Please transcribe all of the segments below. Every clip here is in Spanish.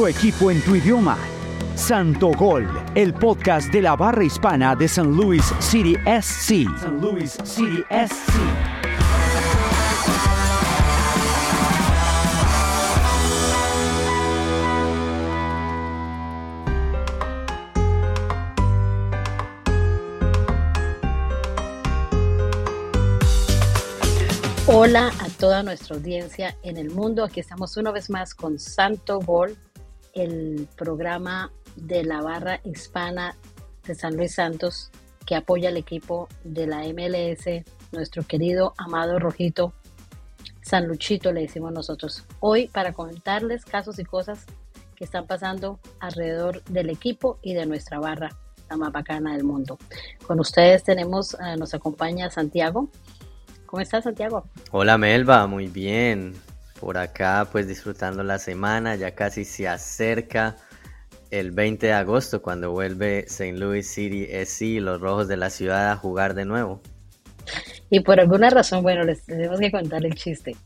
nuestro equipo en tu idioma. Santo Gol, el podcast de la barra hispana de San Luis City SC. San Luis City SC. Hola a toda nuestra audiencia en el mundo. Aquí estamos una vez más con Santo Gol, el programa de la barra hispana de San Luis Santos que apoya al equipo de la MLS, nuestro querido amado Rojito, San Luchito le decimos nosotros. Hoy para comentarles casos y cosas que están pasando alrededor del equipo y de nuestra barra, la más bacana del mundo. Con ustedes tenemos, eh, nos acompaña Santiago. ¿Cómo estás, Santiago? Hola, Melba, muy bien. Por acá, pues disfrutando la semana, ya casi se acerca el 20 de agosto cuando vuelve St. Louis City SC, los rojos de la ciudad, a jugar de nuevo. Y por alguna razón, bueno, les tenemos que contar el chiste.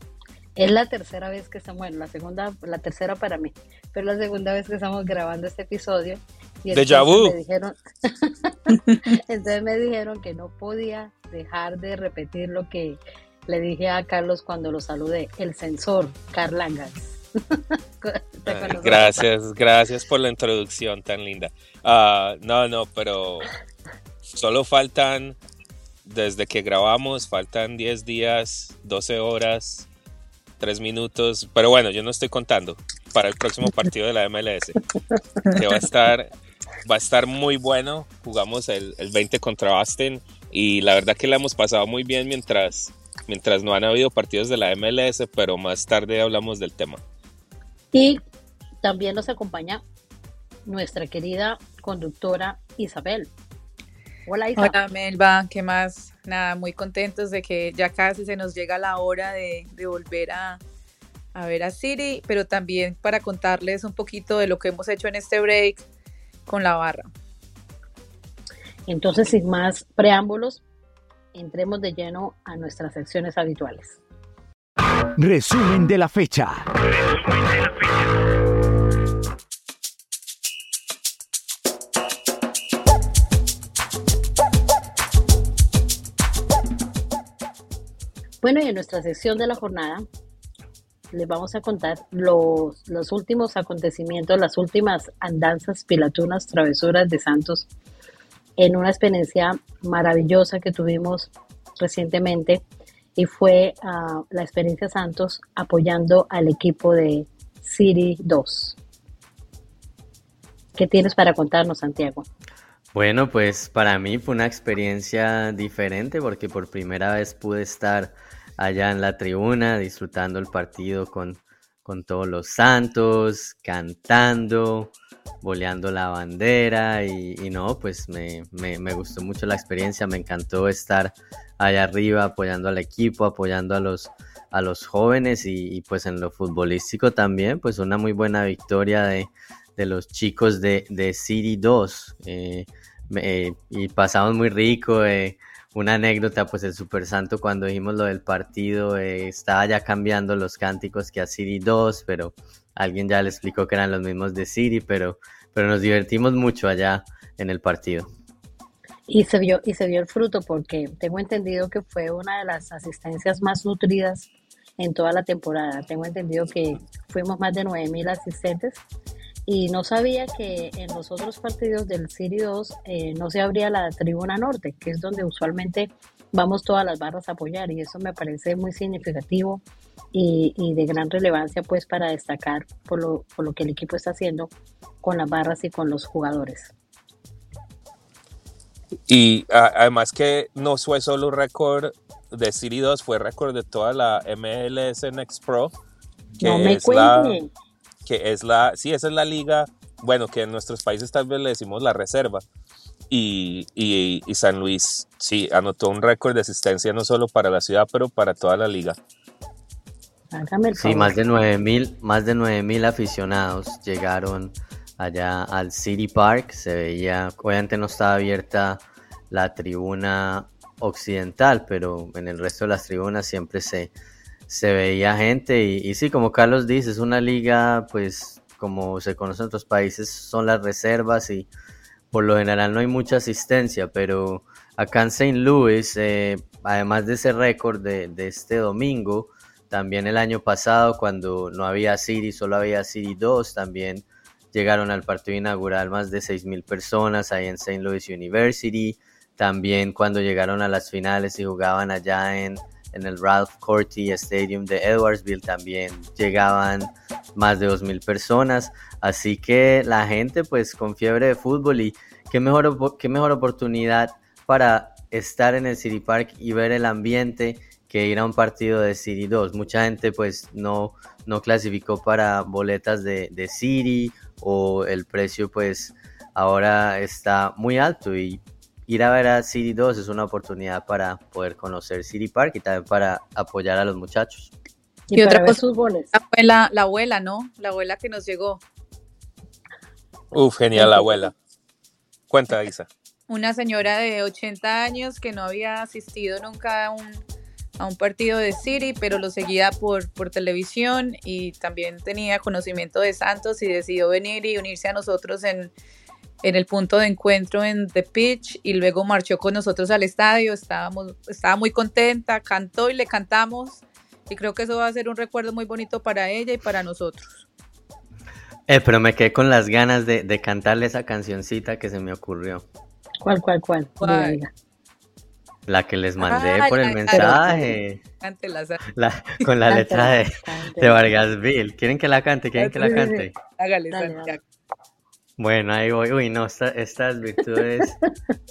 Es la tercera vez que estamos, bueno, la segunda, la tercera para mí, pero la segunda vez que estamos grabando este episodio. Y Deja vu. Me dijeron, entonces me dijeron que no podía dejar de repetir lo que le dije a Carlos cuando lo saludé, el sensor, Carlangas. gracias, gracias por la introducción tan linda. Ah, no, no, pero solo faltan, desde que grabamos, faltan 10 días, 12 horas, 3 minutos, pero bueno, yo no estoy contando para el próximo partido de la MLS, que va a estar, va a estar muy bueno. Jugamos el, el 20 contra Austin y la verdad que la hemos pasado muy bien mientras, mientras no han habido partidos de la MLS, pero más tarde hablamos del tema. Y también nos acompaña nuestra querida conductora Isabel. Hola Isabel. Hola Melba, ¿qué más? Nada, muy contentos de que ya casi se nos llega la hora de, volver a, a ver a Siri, pero también para contarles un poquito de lo que hemos hecho en este break con la barra. Entonces, sin más preámbulos, entremos de lleno a nuestras secciones habituales. Resumen de la fecha. Bueno, y en nuestra sección de la jornada les vamos a contar los, los últimos acontecimientos, las últimas andanzas pilatunas, travesuras de Santos en una experiencia maravillosa que tuvimos recientemente y fue ah, la experiencia Santos apoyando al equipo de City 2. ¿Qué tienes para contarnos, Santiago? Bueno, pues para mí fue una experiencia diferente porque por primera vez pude estar allá en la tribuna disfrutando el partido con, con todos los santos, cantando, boleando la bandera y, no, pues me, gustó mucho la experiencia, me encantó estar allá arriba apoyando al equipo, apoyando a los, a los jóvenes y, pues en lo futbolístico también, pues una muy buena victoria de, los chicos de, de City 2 eh, y pasamos muy rico. Eh, una anécdota, pues el Super Santo cuando dijimos lo del partido eh, estaba ya cambiando los cánticos que a City 2, pero alguien ya le explicó que eran los mismos de City, pero, pero nos divertimos mucho allá en el partido. Y se vio, y se vio el fruto porque tengo entendido que fue una de las asistencias más nutridas en toda la temporada. Tengo entendido que fuimos más de 9.000 asistentes y no sabía que en los otros partidos del City 2 eh, no se abría la tribuna norte, que es donde usualmente vamos todas las barras a apoyar y eso me parece muy significativo y, de gran relevancia pues para destacar por lo, por lo que el equipo está haciendo con las barras y con los jugadores. Y además que no fue solo récord de City 2, fue récord de toda la MLS Next Pro. Que no me es la, que es la, sí, esa es la liga, bueno, que en nuestros países tal vez le decimos la reserva. Y, y, y San Luis, sí, anotó un récord de asistencia no solo para la ciudad, pero para toda la liga. Sí, más de 9000 más de 9000 aficionados llegaron allá al City Park. Se veía, obviamente no estaba abierta la tribuna occidental, pero en el resto de las tribunas siempre se, se veía gente. Y, sí, como Carlos dice, es una liga pues como se conoce en otros países, son las reservas y por lo general no hay mucha asistencia, pero acá en St. Louis, eh, además de ese récord de, de, este domingo, también el año pasado cuando no había City, solo había City 2, también llegaron al partido inaugural más de 6.000 personas ahí en St. Louis University, también cuando llegaron a las finales y jugaban allá en, en el Ralph Corti Stadium de Edwardsville también llegaban más de 2.000 personas, así que la gente pues con fiebre de fútbol y qué mejor, qué mejor oportunidad para estar en el City Park y ver el ambiente que ir a un partido de City 2. Mucha gente pues no, no clasificó para boletas de, de City o el precio pues ahora está muy alto y ir a ver a City 2 es una oportunidad para poder conocer City Park y también para apoyar a los muchachos. Y, otra cosa, la abuela, la abuela, ¿no? La abuela que nos llegó. Uf, genial la abuela. Cuenta, Isa. Una señora de 80 años que no había asistido nunca a un, a un partido de City, pero lo seguía por, por televisión y también tenía conocimiento de Santos y decidió venir y unirse a nosotros en, en el punto de encuentro en The Pitch y luego marchó con nosotros al estadio, estábamos, estaba muy contenta, cantó y le cantamos y creo que eso va a ser un recuerdo muy bonito para ella y para nosotros. Eh, pero me quedé con las ganas de, de cantarle esa cancioncita que se me ocurrió. ¿Cuál, cuál, cuál? La que les mandé por el mensaje. La, con la letra de, de Vargas Bill. ¿Quieren que la cante? ¿Quieren que la cante? Hágale, Santiago. Bueno, ahí voy. Uy, no, estas virtudes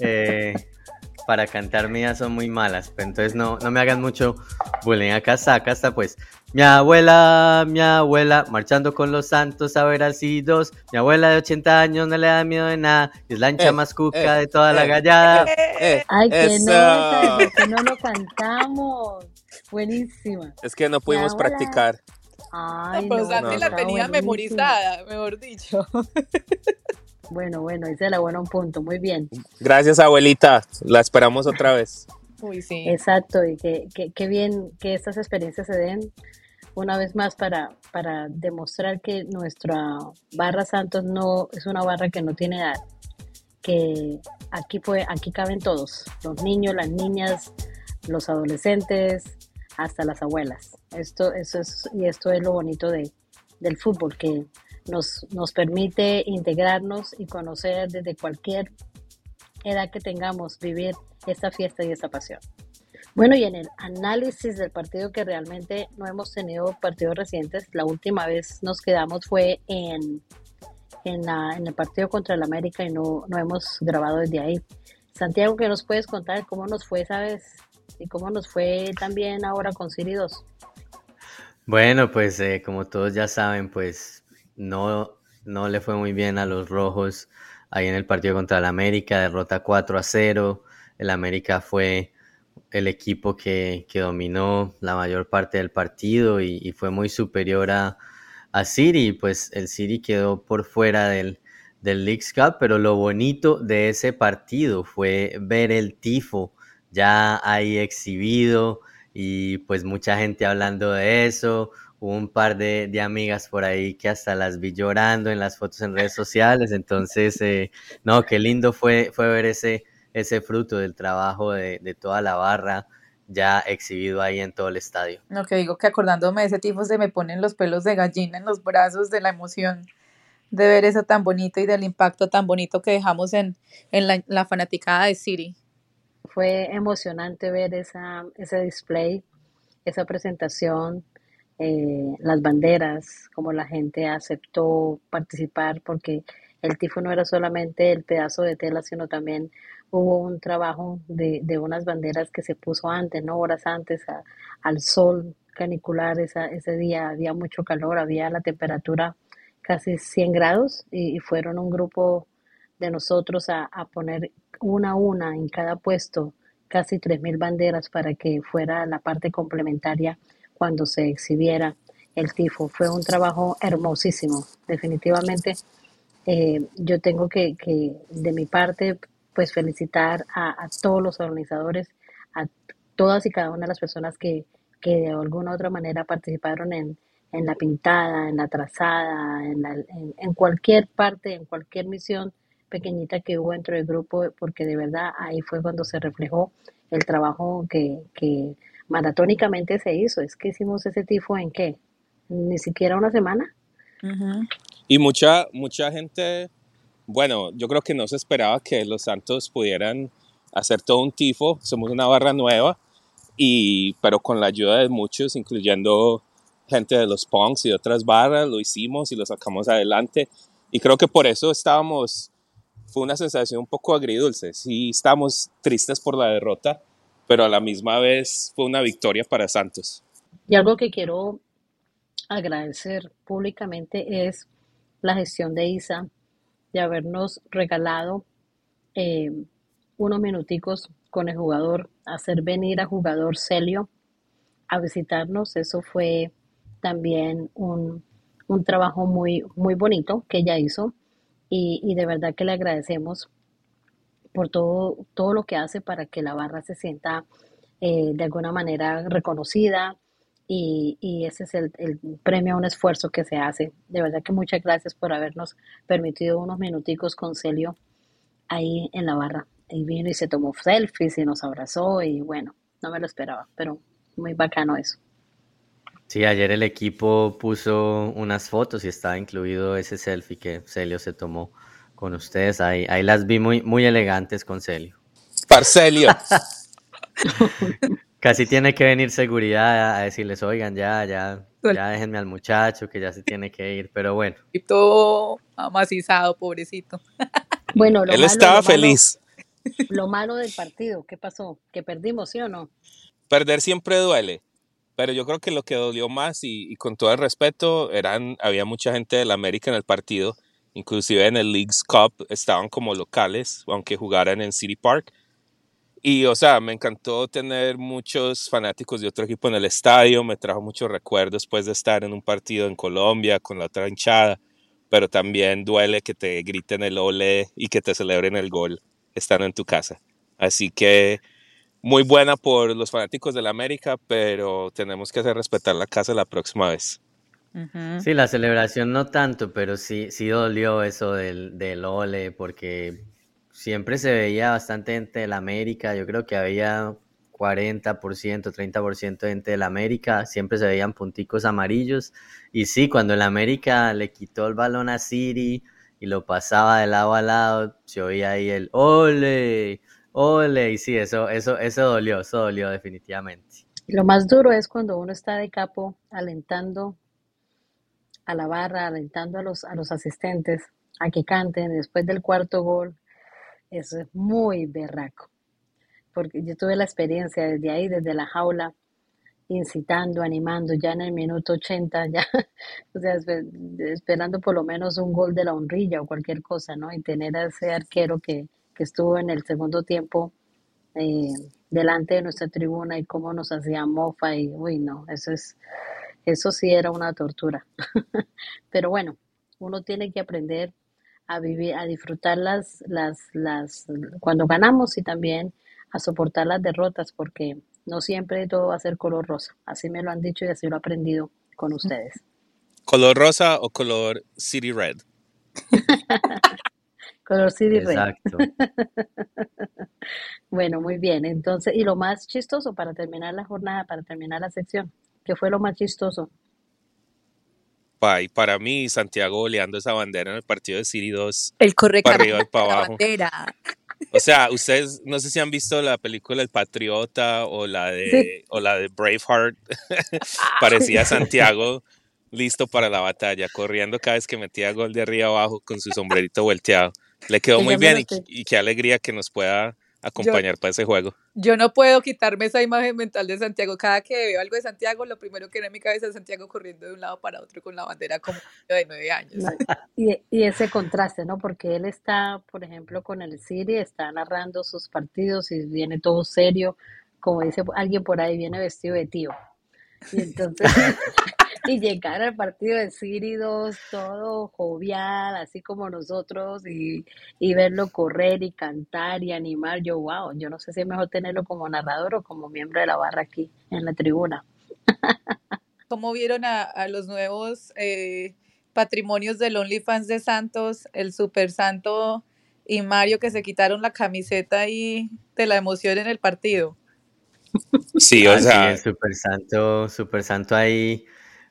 eh, para cantar mías son muy malas. Entonces no, no me hagan mucho bullying. Acá está, acá está pues. Mi abuela, mi abuela, marchando con los santos a ver al dos. Mi abuela de 80 años no le da miedo de nada. Es la ancha eh, más cuca eh, de toda la gallada. Ay, que no, que no lo cantamos. Buenísima. Es que no pudimos practicar. Ay, no, pues la tenía memorizada, mejor dicho. Bueno, bueno, ese la buena un punto, muy bien. Gracias, abuelita. La esperamos otra vez. Uy, sí. Exacto, y que, que, bien que estas experiencias se den una vez más para, para demostrar que nuestra barra Santos no es una barra que no tiene edad, que aquí, puede, aquí caben todos, los niños, las niñas, los adolescentes, hasta las abuelas. Esto, eso es, y esto es lo bonito de, del fútbol, que nos, nos permite integrarnos y conocer desde cualquier edad que tengamos, vivir esta fiesta y esta pasión. Bueno, y en el análisis del partido que realmente no hemos tenido partidos recientes, la última vez nos quedamos fue en, en, la, en el partido contra el América y no, no hemos grabado desde ahí. Santiago, ¿qué nos puedes contar cómo nos fue esa vez y cómo nos fue también ahora con Siri 2? Bueno, pues eh, como todos ya saben, pues no, no le fue muy bien a los rojos ahí en el partido contra el América, derrota 4 a 0. El América fue el equipo que, que dominó la mayor parte del partido y, fue muy superior a, a City. Pues el City quedó por fuera del, del Cup, pero lo bonito de ese partido fue ver el tifo ya ahí exhibido y pues mucha gente hablando de eso. Un par de, amigas por ahí que hasta las vi llorando en las fotos en redes sociales. Entonces, eh, no, qué lindo fue, fue ver ese, ese fruto del trabajo de, de, toda la barra ya exhibido ahí en todo el estadio. No, que digo que acordándome de ese tipo se me ponen los pelos de gallina en los brazos de la emoción de ver eso tan bonito y del impacto tan bonito que dejamos en, en la, la fanaticada de City fue emocionante ver esa, ese display, esa presentación, eh, las banderas, como la gente aceptó participar, porque el tifo no era solamente el pedazo de tela, sino también hubo un trabajo de, de unas banderas que se puso antes, no horas antes, al sol canicular esa, ese día, había mucho calor, había la temperatura casi 100 grados y, fueron un grupo de nosotros a, a poner una a una en cada puesto casi 3.000 banderas para que fuera la parte complementaria cuando se exhibiera el tifo. Fue un trabajo hermosísimo, definitivamente. Eh, yo tengo que, que, de mi parte, pues felicitar a, todos los organizadores, a todas y cada una de las personas que, que de alguna u otra manera participaron en, en la pintada, en la trazada, en, en, cualquier parte, en cualquier misión pequeñita que hubo dentro del grupo, porque de verdad ahí fue cuando se reflejó el trabajo que, que maratónicamente se hizo. Es que hicimos ese tifo en qué? Ni siquiera una semana. Y mucha, mucha gente, bueno, yo creo que no se esperaba que los Santos pudieran hacer todo un tifo. Somos una barra nueva, y, pero con la ayuda de muchos, incluyendo gente de los punks y de otras barras, lo hicimos y lo sacamos adelante. Y creo que por eso estábamos, fue una sensación un poco agridulce. Sí, estamos tristes por la derrota, pero a la misma vez fue una victoria para Santos. Y algo que quiero agradecer públicamente es la gestión de ISA de habernos regalado eh, unos minuticos con el jugador, hacer venir a jugador Celio a visitarnos. Eso fue también un, trabajo muy, muy bonito que ella hizo y, de verdad que le agradecemos por todo, todo lo que hace para que la barra se sienta eh, de alguna manera reconocida y, y ese es el, el, premio a un esfuerzo que se hace. De verdad que muchas gracias por habernos permitido unos minuticos con Celio ahí en la barra. Y vino y se tomó selfies y nos abrazó y bueno, no me lo esperaba, pero muy bacano eso. Sí, ayer el equipo puso unas fotos y estaba incluido ese selfie que Celio se tomó con ustedes. Ahí, ahí las vi muy, muy elegantes con Celio. Parcelio. Casi tiene que venir seguridad a decirles, oigan, ya, ya, ya déjenme al muchacho que ya se tiene que ir, pero bueno. Y todo amacizado, pobrecito. Bueno, él estaba feliz. Lo malo del partido, ¿qué pasó? ¿Que perdimos, sí o no? Perder siempre duele, pero yo creo que lo que dolió más y, con todo el respeto, eran, había mucha gente de la América en el partido, inclusive en el League's Cup estaban como locales, aunque jugaran en City Park. Y, o sea, me encantó tener muchos fanáticos de otro equipo en el estadio, me trajo muchos recuerdos después de estar en un partido en Colombia con la otra hinchada, pero también duele que te griten el ole y que te celebren el gol estando en tu casa. Así que muy buena por los fanáticos de la América, pero tenemos que hacer respetar la casa la próxima vez. Sí, la celebración no tanto, pero sí, sí dolió eso del, del ole, porque siempre se veía bastante gente de la América. Yo creo que había 40%, 30% de gente de la América, siempre se veían punticos amarillos. Y sí, cuando el América le quitó el balón a Siri y lo pasaba de lado a lado, se oía ahí el ole. Ole, y sí, eso, eso, eso dolió, eso dolió definitivamente. Lo más duro es cuando uno está de capo alentando a la barra, alentando a los, a los asistentes a que canten después del cuarto gol. Eso es muy berraco. Porque yo tuve la experiencia desde ahí, desde la jaula, incitando, animando, ya en el minuto 80, ya, o sea, esperando por lo menos un gol de la honrilla o cualquier cosa, ¿no? Y tener a ese arquero que, que estuvo en el segundo tiempo eh, delante de nuestra tribuna y cómo nos hacía mofa y uy no, eso es eso sí era una tortura. Pero bueno, uno tiene que aprender a vivir, a disfrutar las, las, las, cuando ganamos y también a soportar las derrotas, porque no siempre todo va a ser color rosa. Así me lo han dicho y así lo he aprendido con ustedes. ¿Color rosa o color city red? Color CD Exacto. bueno, muy bien. Entonces, y lo más chistoso para terminar la jornada, para terminar la sección, ¿qué fue lo más chistoso? Y para mí, Santiago oleando esa bandera en el partido de City 2. El correcto. Para arriba y para abajo. O sea, ustedes no sé si han visto la película El Patriota o la de, o la de Braveheart. Parecía Santiago listo para la batalla, corriendo cada vez que metía gol de arriba abajo con su sombrerito volteado. Le quedó muy bien y, qué alegría que nos pueda acompañar para ese juego. Yo no puedo quitarme esa imagen mental de Santiago. Cada que veo algo de Santiago, lo primero que viene en mi cabeza es Santiago corriendo de un lado para otro con la bandera como de nueve años. Y, y, ese contraste, ¿no? Porque él está, por ejemplo, con el City, está narrando sus partidos y viene todo serio. Como dice alguien por ahí, viene vestido de tío. Y entonces y llegar al partido de Síridos todo jovial, así como nosotros, y, verlo correr y cantar y animar, yo, wow, yo no sé si es mejor tenerlo como narrador o como miembro de la barra aquí en la tribuna. cómo vieron a, los nuevos eh, patrimonios del OnlyFans de Santos, el Super Santo y Mario que se quitaron la camiseta y de la emoción en el partido. Sí, o ah, sea. el Super Santo, Super Santo ahí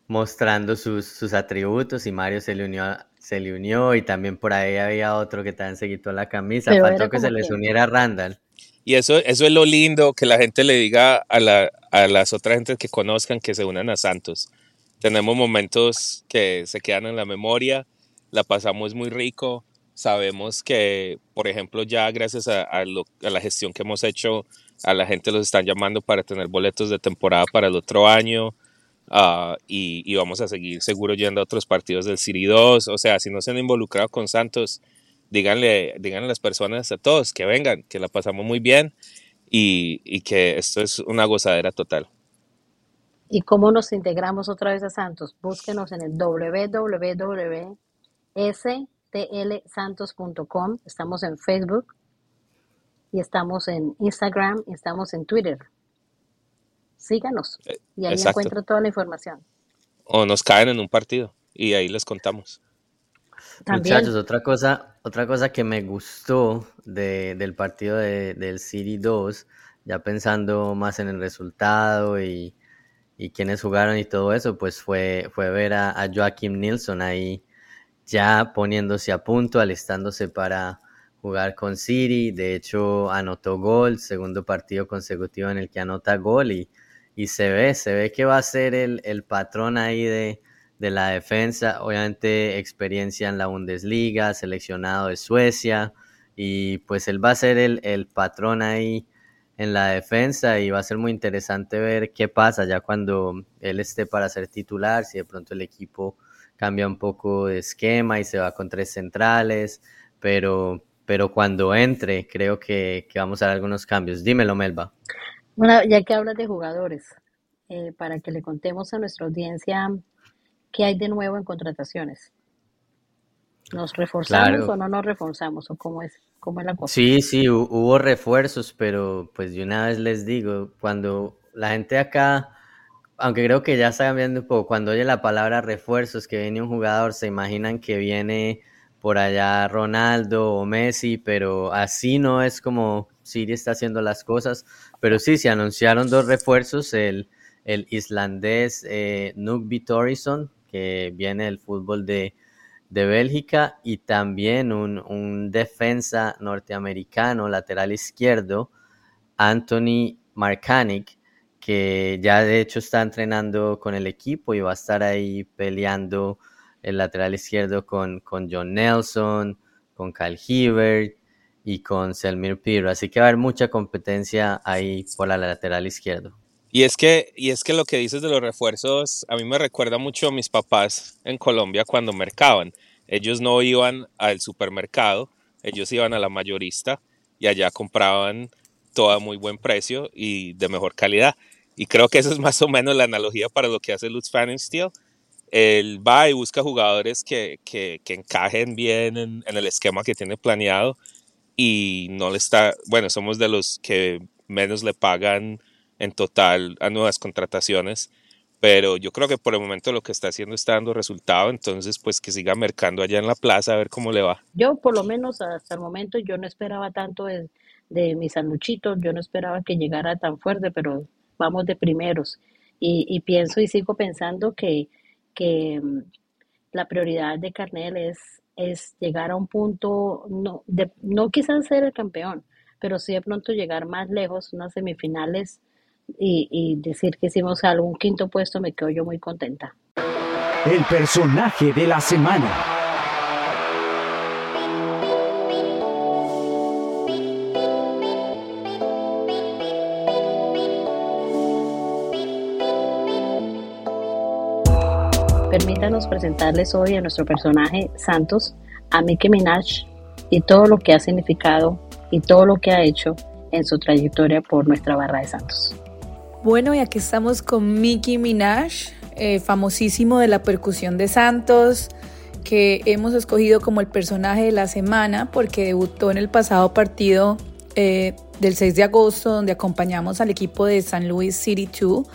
mostrando sus, sus atributos y Mario se le unió se le unió y también por ahí había otro que también se quitó la camisa, faltó que se les uniera a Randall. Y eso, eso es lo lindo, que la gente le diga a, la, a las otras gentes que conozcan que se unan a Santos. Tenemos momentos que se quedan en la memoria, la pasamos muy rico, sabemos que, por ejemplo, ya gracias a, a, la gestión que hemos hecho, a la gente los están llamando para tener boletos de temporada para el otro año. Ah, y, vamos a seguir seguro yendo a otros partidos del City 2. O sea, si no se han involucrado con Santos, díganle, díganle a las personas, a todos, que vengan, que la pasamos muy bien y, y que esto es una gozadera total. ¿Y cómo nos integramos otra vez a Santos? Búsquenos en el www.stlsantos.com. Estamos en Facebook y estamos en Instagram y estamos en Twitter síganos eh, y ahí encuentro toda la información. O nos caen en un partido y ahí les contamos. Muchachos, otra cosa, otra cosa que me gustó del partido de, del City 2, ya pensando más en el resultado y, y quienes jugaron y todo eso, pues fue, fue ver a, a Joaquim Nilsson ahí ya poniéndose a punto, alistándose para jugar con City. De hecho, anotó gol, segundo partido consecutivo en el que anota gol y y se ve, se ve que va a ser el, patrón ahí de, la defensa, obviamente experiencia en la Bundesliga, seleccionado de Suecia, y pues él va a ser el, patrón ahí en la defensa y va a ser muy interesante ver qué pasa ya cuando él esté para ser titular, si de pronto el equipo cambia un poco de esquema y se va con tres centrales, pero, pero cuando entre creo que, que vamos a ver algunos cambios. Dímelo, Melba. Bueno, ya que hablas de jugadores, eh, para que le contemos a nuestra audiencia qué hay de nuevo en contrataciones. ¿Nos reforzamos o no nos reforzamos? ¿O cómo es, cómo es la cosa? Sí, sí, hubo refuerzos, pero pues de una vez les digo, cuando la gente acá, aunque creo que ya está cambiando un poco, cuando oye la palabra refuerzos, que viene un jugador, se imaginan que viene por allá Ronaldo o Messi, pero así no es como Siri está haciendo las cosas. Pero sí, se anunciaron dos refuerzos, el, el islandés eh, Nuke que viene del fútbol de, Bélgica, y también un, defensa norteamericano, lateral izquierdo, Anthony Markanik, que ya de hecho está entrenando con el equipo y va a estar ahí peleando el lateral izquierdo con, con John Nelson, con Kyle Hibbert y con Selmir Piro. Así que va a haber mucha competencia ahí por la lateral izquierdo. Y es que, y es que lo que dices de los refuerzos, a mí me recuerda mucho a mis papás en Colombia cuando mercaban. Ellos no iban al supermercado, ellos iban a la mayorista y allá compraban todo a muy buen precio y de mejor calidad. Y creo que eso es más o menos la analogía para lo que hace Lutz Steel. Él va y busca jugadores que, que, que encajen bien en, en, el esquema que tiene planeado y no le está, bueno, somos de los que menos le pagan en total a nuevas contrataciones, pero yo creo que por el momento lo que está haciendo está dando resultado, entonces pues que siga mercando allá en la plaza a ver cómo le va. Yo por lo menos hasta el momento yo no esperaba tanto de, de mis sanuchitos, yo no esperaba que llegara tan fuerte, pero vamos de primeros. Y, y pienso y sigo pensando que, que mm, la prioridad de Carnel es es llegar a un punto, no, de, no quizás ser el campeón, pero sí de pronto llegar más lejos, unas semifinales y, y decir que hicimos algún quinto puesto, me quedo yo muy contenta. El personaje de la semana. Permítanos presentarles hoy a nuestro personaje Santos, a Mickey Minaj y todo lo que ha significado y todo lo que ha hecho en su trayectoria por nuestra barra de Santos. Bueno, y aquí estamos con Mickey Minaj, eh, famosísimo de la percusión de Santos, que hemos escogido como el personaje de la semana porque debutó en el pasado partido eh, del 6 de agosto, donde acompañamos al equipo de San Luis City 2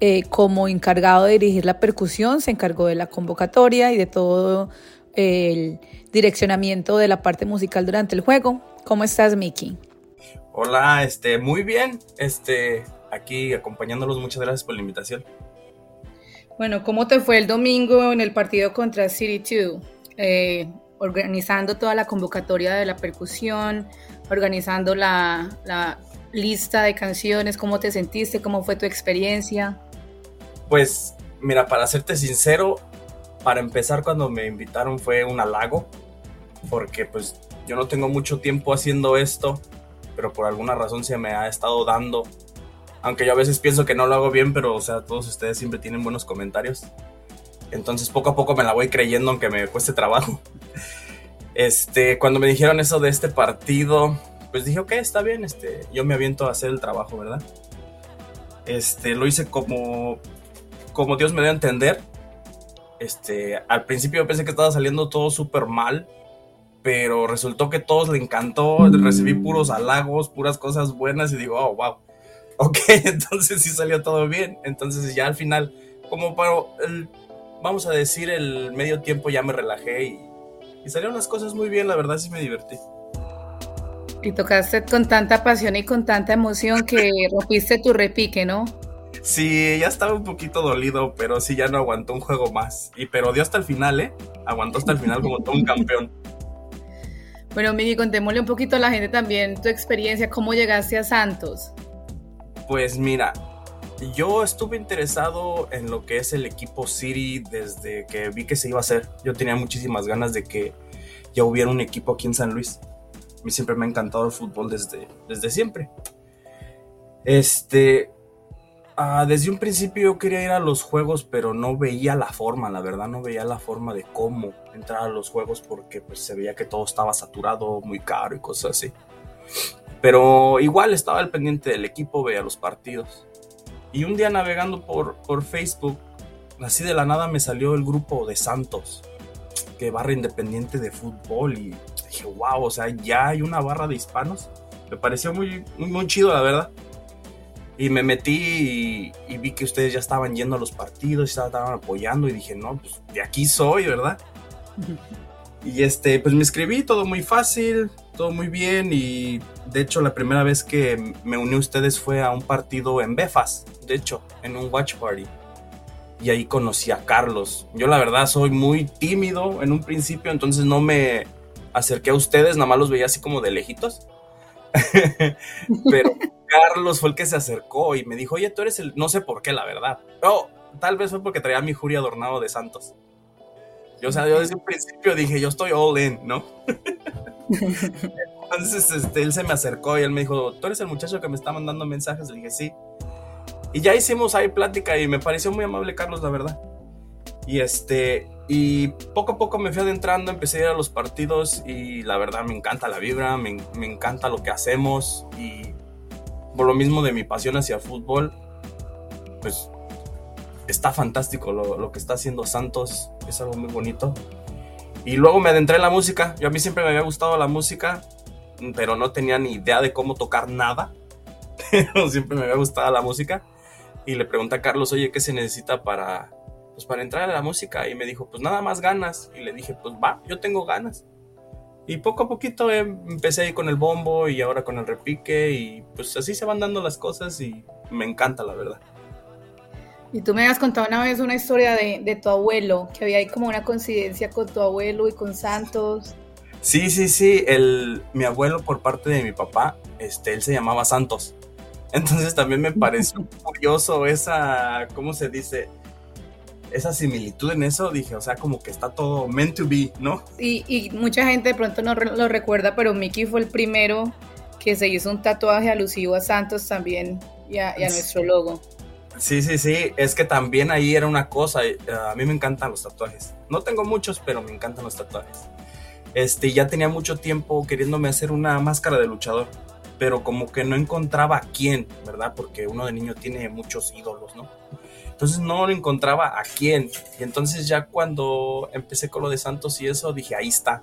eh, como encargado de dirigir la percusión, se encargó de la convocatoria y de todo el direccionamiento de la parte musical durante el juego. ¿Cómo estás, Miki? Hola, este, muy bien. Este, aquí acompañándolos. Muchas gracias por la invitación. Bueno, ¿cómo te fue el domingo en el partido contra City 2? Eh, organizando toda la convocatoria de la percusión, organizando la, la lista de canciones, ¿cómo te sentiste? ¿Cómo fue tu experiencia? Pues, mira, para serte sincero, para empezar cuando me invitaron fue un halago, porque pues yo no tengo mucho tiempo haciendo esto, pero por alguna razón se me ha estado dando aunque yo a veces pienso que no lo hago bien, pero o sea, todos ustedes siempre tienen buenos comentarios. Entonces poco a poco me la voy creyendo aunque me cueste trabajo. Este, cuando me dijeron eso de este partido, pues dije, ok, está bien, este, yo me aviento a hacer el trabajo, ¿verdad? Este, lo hice como, como Dios me dio a entender. Este, al principio pensé que estaba saliendo todo súper mal, pero resultó que a todos le encantó, recibí puros halagos, puras cosas buenas y digo, oh, wow Ok, entonces sí salió todo bien. Entonces ya al final, como para el, vamos a decir, el medio tiempo ya me relajé y, y salieron las cosas muy bien, la verdad sí me divertí. Y tocaste con tanta pasión y con tanta emoción que rompiste tu repique, ¿no? Sí, ya estaba un poquito dolido, pero sí ya no aguantó un juego más. Y pero dio hasta el final, ¿eh? Aguantó hasta el final como todo un campeón. Bueno, Miki, contémosle un poquito a la gente también tu experiencia, cómo llegaste a Santos. Pues mira, yo estuve interesado en lo que es el equipo City desde que vi que se iba a hacer. Yo tenía muchísimas ganas de que ya hubiera un equipo aquí en San Luis. A mí siempre me ha encantado el fútbol desde, desde siempre. Este, ah, desde un principio yo quería ir a los juegos, pero no veía la forma, la verdad, no veía la forma de cómo entrar a los juegos porque pues, se veía que todo estaba saturado, muy caro y cosas así. Pero igual estaba al pendiente del equipo, veía los partidos. Y un día navegando por, por Facebook, así de la nada me salió el grupo de Santos, que barra independiente de fútbol. Y dije, wow, o sea, ya hay una barra de hispanos. Me pareció muy, muy, chido, la verdad. Y me metí y, vi que ustedes ya estaban yendo a los partidos, estaban apoyando y dije, no, pues de aquí soy, ¿verdad? y este, pues me escribí, todo muy fácil, todo muy bien y de hecho la primera vez que me uní a ustedes fue a un partido en Befas, de hecho, en un watch party. Y ahí conocí a Carlos. Yo la verdad soy muy tímido en un principio, entonces no me acerqué a ustedes, nada más los veía así como de lejitos. Pero Carlos fue el que se acercó y me dijo, oye, tú eres el... No sé por qué, la verdad. Pero tal vez fue porque traía mi Juria adornado de Santos. Yo, o sea, yo desde un principio dije, yo estoy all in, ¿no? Entonces, este, él se me acercó y él me dijo, ¿tú eres el muchacho que me está mandando mensajes? Le dije, sí. Y ya hicimos ahí plática y me pareció muy amable Carlos, la verdad. Y este, y poco a poco me fui adentrando, empecé a ir a los partidos y la verdad me encanta la vibra, me, me encanta lo que hacemos y por lo mismo de mi pasión hacia el fútbol, pues está fantástico lo, lo que está haciendo Santos, es algo muy bonito. Y luego me adentré en la música. Yo a mí siempre me había gustado la música, pero no tenía ni idea de cómo tocar nada. Pero siempre me había gustado la música. Y le pregunté a Carlos, oye, ¿qué se necesita para, pues, para entrar a la música? Y me dijo, pues nada más ganas. Y le dije, pues va, yo tengo ganas. Y poco a poquito empecé ahí con el bombo y ahora con el repique. Y pues así se van dando las cosas y me encanta, la verdad. Y tú me has contado una vez una historia de, tu abuelo, que había ahí como una coincidencia con tu abuelo y con Santos. Sí, sí, sí. El, mi abuelo por parte de mi papá, este, él se llamaba Santos. Entonces también me pareció curioso esa, ¿cómo se dice? Esa similitud en eso, dije, o sea, como que está todo meant to be, ¿no? Y, y mucha gente de pronto no lo recuerda, pero Mickey fue el primero que se hizo un tatuaje alusivo a Santos también y a nuestro logo. Sí, sí, sí, es que también ahí era una cosa, eh, a mí me encantan los tatuajes. No tengo muchos, pero me encantan los tatuajes. Este, ya tenía mucho tiempo queriéndome hacer una máscara de luchador, pero como que no encontraba a quién, ¿verdad? Porque uno de niño tiene muchos ídolos, ¿no? Entonces no encontraba a quién. Y entonces ya cuando empecé con lo de Santos y eso, dije, ahí está.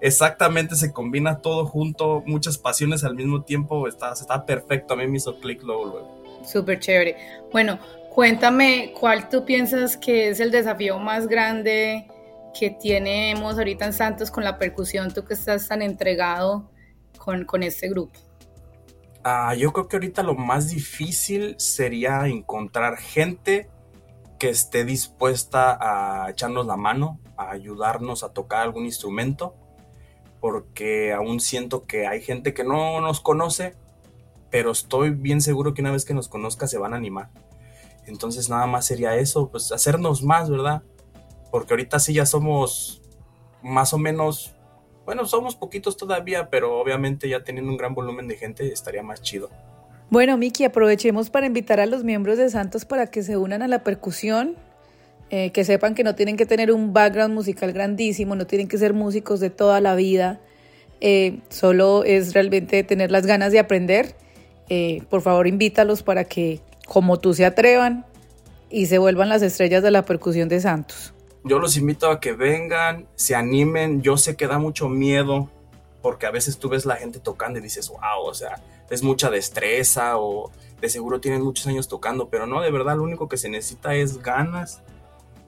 Exactamente, se combina todo junto, muchas pasiones al mismo tiempo, está, está perfecto. A mí me hizo clic luego, luego. Súper chévere. Bueno, Cuéntame, ¿cuál tú piensas que es el desafío más grande que tenemos ahorita en Santos con la percusión, tú que estás tan entregado con, con este grupo? Ah, yo creo que ahorita lo más difícil sería encontrar gente que esté dispuesta a echarnos la mano, a ayudarnos a tocar algún instrumento, porque aún siento que hay gente que no nos conoce, pero estoy bien seguro que una vez que nos conozca se van a animar. Entonces nada más sería eso, pues hacernos más, ¿verdad? Porque ahorita sí ya somos más o menos, bueno, somos poquitos todavía, pero obviamente ya teniendo un gran volumen de gente estaría más chido. Bueno, Miki, aprovechemos para invitar a los miembros de Santos para que se unan a la percusión, eh, que sepan que no tienen que tener un background musical grandísimo, no tienen que ser músicos de toda la vida, eh, solo es realmente tener las ganas de aprender. Eh, por favor, invítalos para que, como tú, se atrevan y se vuelvan las estrellas de la percusión de Santos. Yo los invito a que vengan, se animen. Yo sé que da mucho miedo porque a veces tú ves la gente tocando y dices, wow, o sea, es mucha destreza o de seguro tienen muchos años tocando, pero no, de verdad lo único que se necesita es ganas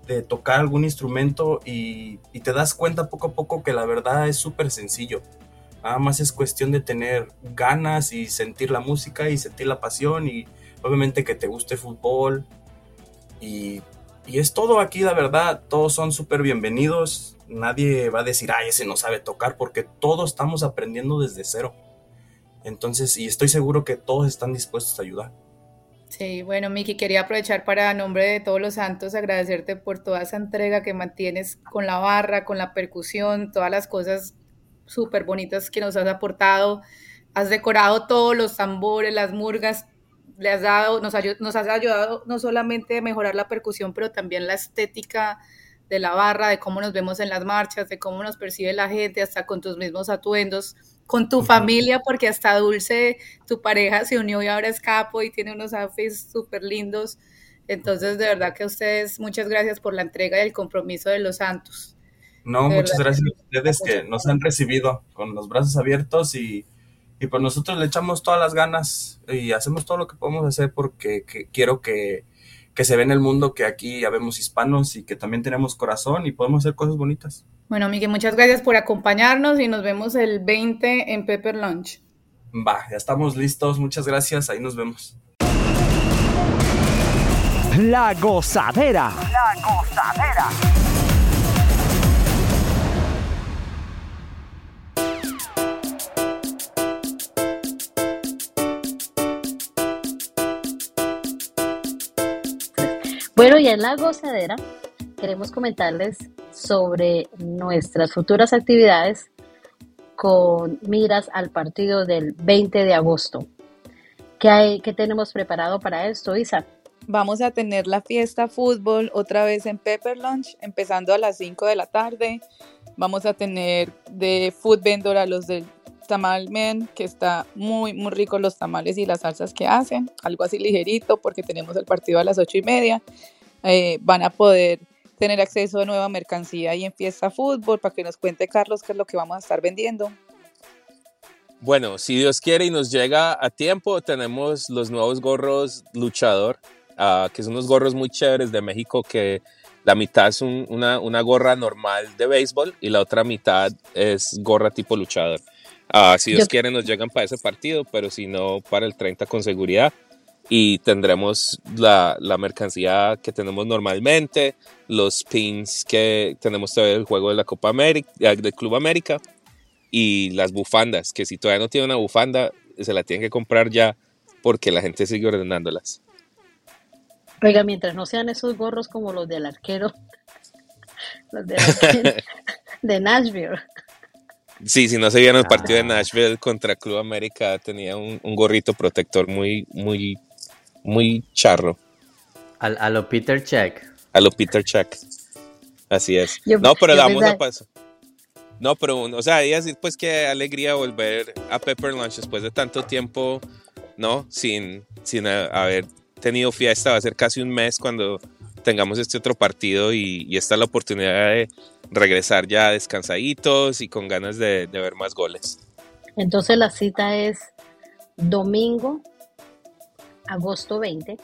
de tocar algún instrumento y, te das cuenta poco a poco que la verdad es súper sencillo. Nada más es cuestión de tener ganas y sentir la música y sentir la pasión y obviamente que te guste fútbol y, y es todo aquí, la verdad, todos son súper bienvenidos, nadie va a decir, ay, ese no sabe tocar porque todos estamos aprendiendo desde cero. Entonces, y estoy seguro que todos están dispuestos a ayudar. Sí, bueno, Miki, quería aprovechar para, a nombre de todos los santos, agradecerte por toda esa entrega que mantienes con la barra, con la percusión, todas las cosas súper bonitas que nos has aportado. Has decorado todos los tambores, las murgas, le has dado, nos, nos has ayudado no solamente a mejorar la percusión, pero también la estética de la barra, de cómo nos vemos en las marchas, de cómo nos percibe la gente, hasta con tus mismos atuendos con tu familia, porque hasta Dulce, tu pareja, se unió y ahora es capo y tiene unos outfits súper lindos. Entonces, de verdad que ustedes, muchas gracias por la entrega y el compromiso de los santos. No, muchas gracias a ustedes que nos han recibido con los brazos abiertos y, y pues nosotros le echamos todas las ganas y hacemos todo lo que podemos hacer porque quiero que, que se ve en el mundo que aquí ya vemos hispanos y que también tenemos corazón y podemos hacer cosas bonitas. Bueno, Miguel, muchas gracias por acompañarnos y nos vemos el 20 en Pepper Lunch. Va, ya estamos listos. Muchas gracias. Ahí nos vemos. La gozadera. La gozadera. Bueno, y en la gozadera queremos comentarles sobre nuestras futuras actividades con miras al partido del 20 de agosto. ¿Qué, hay, qué tenemos preparado para esto, Isa? Vamos a tener la fiesta fútbol otra vez en Pepper Lunch, empezando a las 5 de la tarde. Vamos a tener de food vendor a los del Tamal Men, que está muy, muy rico los tamales y las salsas que hacen. Algo así ligerito, porque tenemos el partido a las 8 y media. Eh, van a poder tener acceso a nueva mercancía y en Fiesta Fútbol para que nos cuente Carlos qué es lo que vamos a estar vendiendo. Bueno, si Dios quiere y nos llega a tiempo, tenemos los nuevos gorros luchador, uh, que son unos gorros muy chéveres de México que la mitad es una, una, gorra normal de béisbol y la otra mitad es gorra tipo luchador. Uh, si Dios quiere nos llegan para ese partido, pero si no, para el 30 con seguridad y tendremos la, la, mercancía que tenemos normalmente, los pins que tenemos todavía del juego de la Copa América, eh, del Club América y las bufandas, que si todavía no tiene una bufanda, se la tienen que comprar ya porque la gente sigue ordenándolas. Oiga, mientras no sean esos gorros como los del arquero, los de Nashville. Sí, si no se vieron el partido de Nashville contra Club América, tenía un, un gorrito protector muy, muy muy charro. A, lo Peter Check. A lo Peter Check. Así es. no, pero damos a paso. No, pero, o sea, y así pues qué alegría volver a Pepper Lunch después de tanto tiempo, ¿no? Sin, sin haber tenido fiesta. Va a ser casi un mes cuando tengamos este otro partido y, y esta es la oportunidad de regresar ya descansaditos y con ganas de, de ver más goles. Entonces la cita es domingo agosto 20,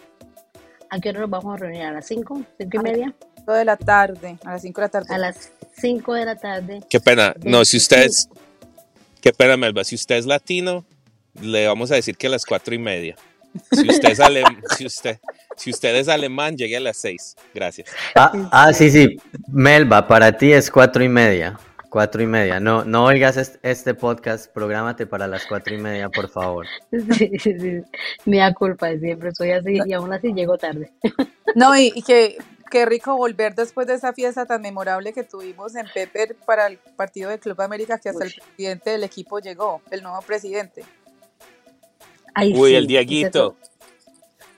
¿A qué hora nos vamos a reunir? ¿A las 5? ¿5 y media? de la tarde, a las 5 de la tarde. A las 5 de la tarde. Qué pena. No, si usted es. Qué pena, Melba. Si usted es latino, le vamos a decir que a las 4 y media. Si usted es, si usted, si usted es alemán, llegue a las 6. Gracias. Ah, ah, sí, sí. Melba, para ti es 4 y media. Cuatro y media. No, no oigas este podcast, prográmate para las cuatro y media, por favor. Sí, sí, Mi culpa, siempre soy así y aún así llego tarde. No, y, y que qué rico volver después de esa fiesta tan memorable que tuvimos en Pepper para el partido del Club América, que hasta el presidente del equipo llegó, el nuevo presidente. Uy, el Dieguito.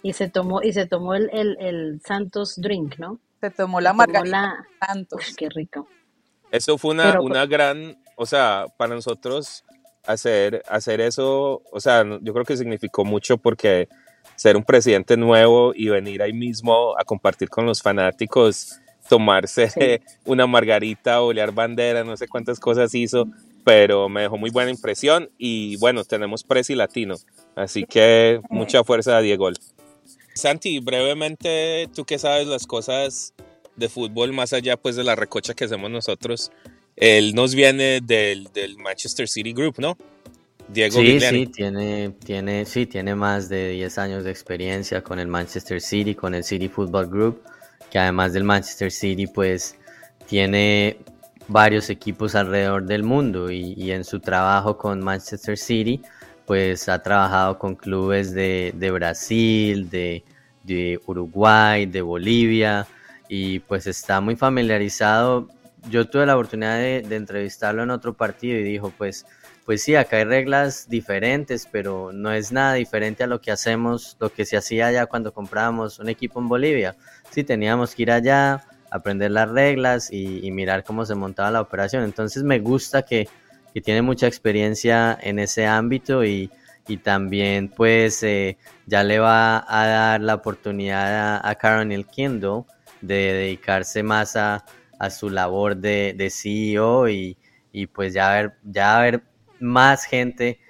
Y se tomó, y se tomó el, el, Santos Drink, ¿no? Se tomó la margarita Santos. qué rico. Eso fue una, una gran, o sea, para nosotros hacer, hacer eso, o sea, yo creo que significó mucho porque ser un presidente nuevo y venir ahí mismo a compartir con los fanáticos, tomarse una margarita, olear bandera, no sé cuántas cosas hizo, pero me dejó muy buena impresión y bueno, tenemos Presi Latino, así que mucha fuerza a Diego. Santi, brevemente, tú que sabes las cosas de fútbol más allá pues de la recocha que hacemos nosotros, él nos viene del, del Manchester City Group, ¿no? Diego sí, sí, tiene, tiene, sí, tiene más de 10 años de experiencia con el Manchester City, con el City Football Group, que además del Manchester City, pues tiene varios equipos alrededor del mundo y, en su trabajo con Manchester City, pues ha trabajado con clubes de, Brasil, de, Uruguay, de Bolivia y pues está muy familiarizado. Yo tuve la oportunidad de, entrevistarlo en otro partido y dijo, pues pues sí, acá hay reglas diferentes, pero no es nada diferente a lo que hacemos, lo que se hacía allá cuando comprábamos un equipo en Bolivia. Sí, teníamos que ir allá, aprender las reglas y, mirar cómo se montaba la operación. Entonces me gusta que, tiene mucha experiencia en ese ámbito y, también pues eh, ya le va a dar la oportunidad a, a Kindle de dedicarse más a, su labor de, CEO y, y pues ya ver, ya ver más gente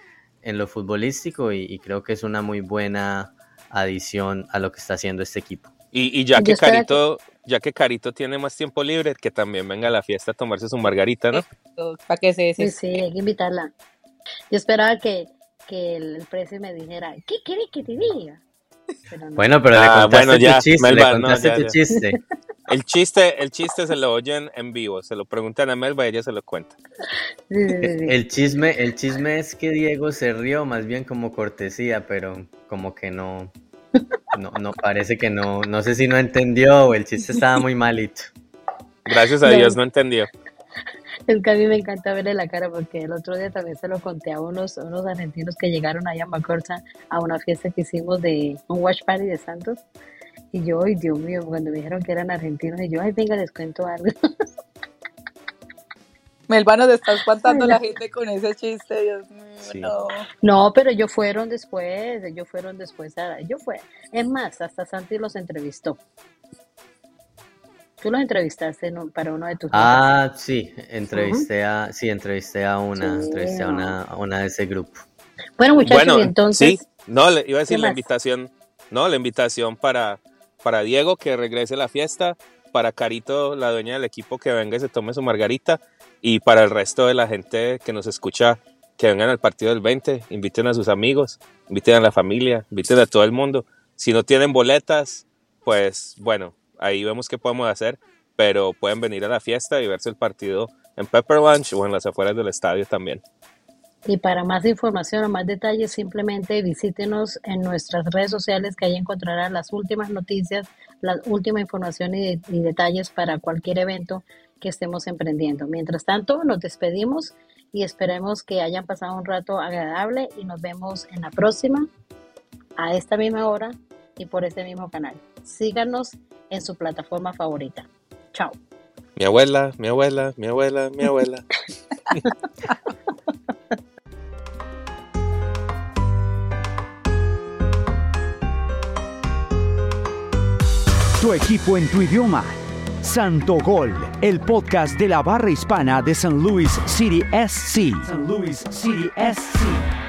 en lo futbolístico y, creo que es una muy buena adición a lo que está haciendo este equipo. Y, ya que Carito, ya que Carito tiene más tiempo libre, que también venga a la fiesta a tomarse su margarita, ¿no? Para que se, Sí, sí, hay que invitarla. Yo esperaba que, el, precio me dijera, ¿qué quiere que te diga? Bueno, pero le ah, contaste tu chiste, le contaste tu chiste. El chiste, el chiste se lo oyen en vivo, se lo preguntan a Melba y ella se lo cuenta. El chisme, el chisme es que Diego se rió más bien como cortesía, pero como que no, no, no parece que no, no sé si no entendió o el chiste estaba muy malito. Gracias a Dios no entendió. Es que a mí me encanta verle la cara porque el otro día también se lo conté a unos, unos argentinos que llegaron allá a Macorza a una fiesta que hicimos de un watch party de Santos y yo, ay Dios mío, cuando me dijeron que eran argentinos, y yo, ay, venga, les cuento algo. Melvano, te está espantando la gente con ese chiste, Dios mío. No. pero ellos fueron después, ellos fueron después, yo fue. Es más, hasta Santi los entrevistó. Tú los entrevistaste para uno de tus Ah, sí, entrevisté a, sí, entrevisté a una, entrevisté a una, a una de ese grupo. Bueno, muchachos, entonces. Sí, no, le iba a decir la invitación, no, la invitación para para Diego que regrese a la fiesta, para Carito, la dueña del equipo, que venga y se tome su margarita, y para el resto de la gente que nos escucha, que vengan al partido del 20, inviten a sus amigos, inviten a la familia, inviten a todo el mundo. Si no tienen boletas, pues bueno, ahí vemos qué podemos hacer, pero pueden venir a la fiesta y verse el partido en Pepper Lunch o en las afueras del estadio también. Y para más información o más detalles, simplemente visítenos en nuestras redes sociales que ahí encontrarán las últimas noticias, la última información y, detalles para cualquier evento que estemos emprendiendo. Mientras tanto, nos despedimos y esperemos que hayan pasado un rato agradable y nos vemos en la próxima a esta misma hora y por este mismo canal. Síganos en su plataforma favorita. Chao. Mi abuela, mi abuela, mi abuela, mi abuela. Tu equipo en tu idioma. Santo Gol, el podcast de la barra hispana de San Luis City SC. San Luis City SC.